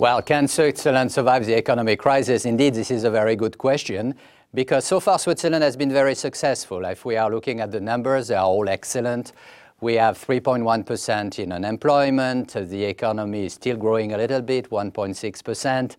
Well, can Switzerland survive the economic crisis? Indeed, this is a very good question because so far Switzerland has been very successful. If we are looking at the numbers, they are all excellent. We have 3.1% in unemployment. The economy is still growing a little bit, 1.6%.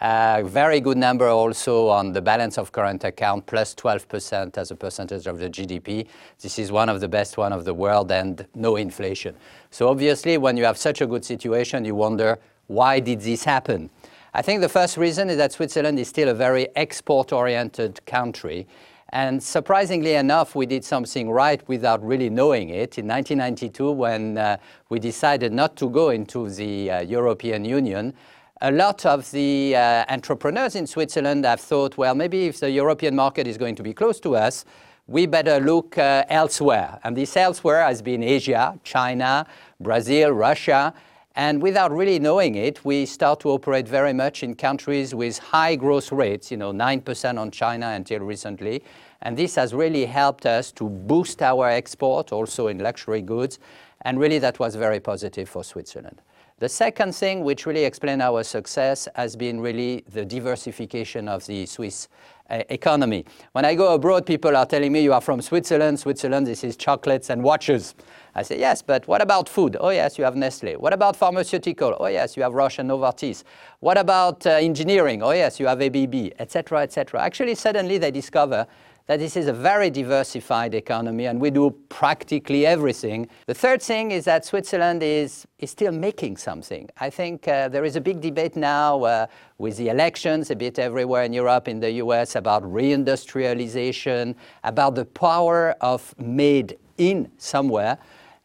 A very good number also on the balance of current account, plus 12% as a percentage of the GDP. This is one of the best one of the world and no inflation. So obviously, when you have such a good situation, you wonder, why did this happen? I think the first reason is that Switzerland is still a very export-oriented country. And surprisingly enough, we did something right without really knowing it. In 1992, when uh, we decided not to go into the uh, European Union, a lot of the uh, entrepreneurs in Switzerland have thought, well, maybe if the European market is going to be close to us, we better look uh, elsewhere. And this elsewhere has been Asia, China, Brazil, Russia. And without really knowing it, we start to operate very much in countries with high growth rates, you know, 9% on China until recently. And this has really helped us to boost our export also in luxury goods. And really, that was very positive for Switzerland. The second thing which really explained our success has been really the diversification of the Swiss uh, economy. When I go abroad, people are telling me, you are from Switzerland. Switzerland, this is chocolates and watches. I say, yes, but what about food? Oh, yes, you have Nestle. What about pharmaceutical? Oh, yes, you have Roche and Novartis. What about uh, engineering? Oh, yes, you have ABB, etc., etc. Actually, suddenly they discover that this is a very diversified economy and we do practically everything. The third thing is that Switzerland is, is still making something. I think uh, there is a big debate now uh, with the elections a bit everywhere in Europe, in the US, about reindustrialization, about the power of made in somewhere.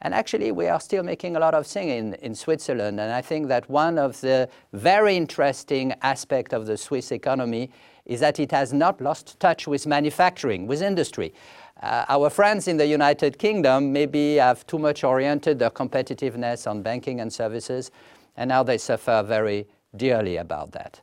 And actually, we are still making a lot of things in, in Switzerland. And I think that one of the very interesting aspects of the Swiss economy is that it has not lost touch with manufacturing, with industry. Uh, our friends in the United Kingdom maybe have too much oriented their competitiveness on banking and services, and now they suffer very dearly about that.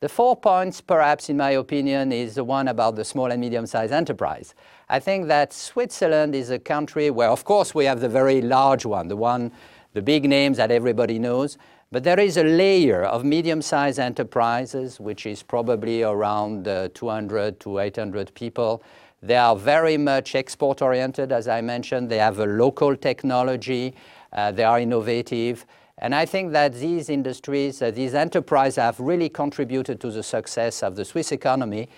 The four points, perhaps, in my opinion, is the one about the small and medium-sized enterprise. I think that Switzerland is a country where, of course, we have the very large one, the one, the big names that everybody knows, but there is a layer of medium-sized enterprises, which is probably around uh, 200 to 800 people. They are very much export-oriented, as I mentioned. They have a local technology. Uh, they are innovative. And I think that these industries, uh, these enterprises have really contributed to the success of the Swiss economy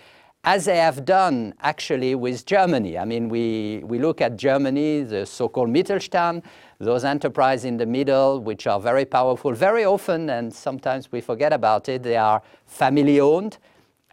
as they have done actually with Germany. I mean, we, we look at Germany, the so-called Mittelstand, those enterprises in the middle, which are very powerful, very often, and sometimes we forget about it, they are family-owned,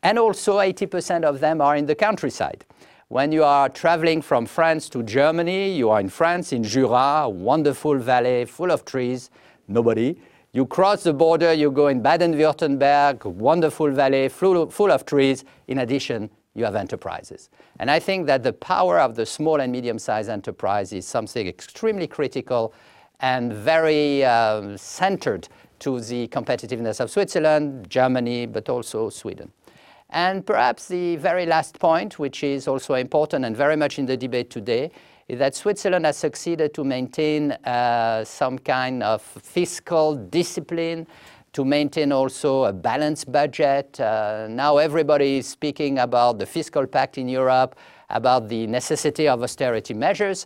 and also 80% of them are in the countryside. When you are traveling from France to Germany, you are in France, in Jura, a wonderful valley full of trees, nobody. You cross the border, you go in Baden-Württemberg, wonderful valley full, full of trees. In addition, you have enterprises. And I think that the power of the small and medium-sized enterprise is something extremely critical and very um, centered to the competitiveness of Switzerland, Germany, but also Sweden. And perhaps the very last point, which is also important and very much in the debate today, is that Switzerland has succeeded to maintain uh, some kind of fiscal discipline, to maintain also a balanced budget. Uh, now everybody is speaking about the fiscal pact in Europe, about the necessity of austerity measures.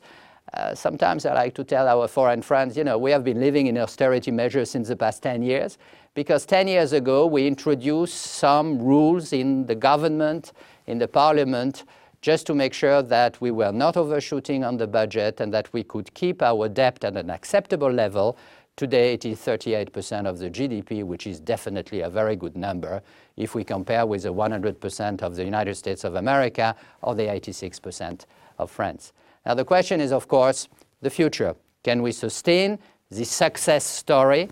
Uh, sometimes I like to tell our foreign friends, you know, we have been living in austerity measures since the past 10 years because 10 years ago we introduced some rules in the government, in the parliament, just to make sure that we were not overshooting on the budget and that we could keep our debt at an acceptable level. Today, it is 38% of the GDP, which is definitely a very good number if we compare with the 100% of the United States of America or the 86% of France. Now, the question is, of course, the future. Can we sustain this success story?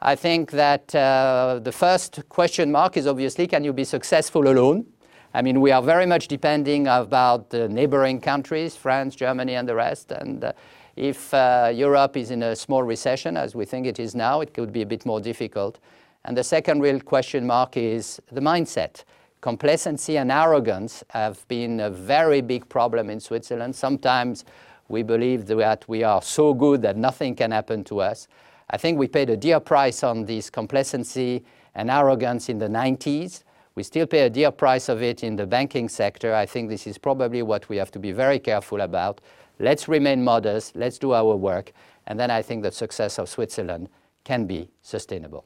I think that uh, the first question mark is obviously, can you be successful alone? I mean, we are very much depending about the neighboring countries, France, Germany, and the rest. And uh, if uh, Europe is in a small recession, as we think it is now, it could be a bit more difficult. And the second real question mark is the mindset. Complacency and arrogance have been a very big problem in Switzerland. Sometimes we believe that we are so good that nothing can happen to us. I think we paid a dear price on this complacency and arrogance in the 90s. We still pay a dear price of it in the banking sector. I think this is probably what we have to be very careful about. Let's remain modest, let's do our work, and then I think the success of Switzerland can be sustainable.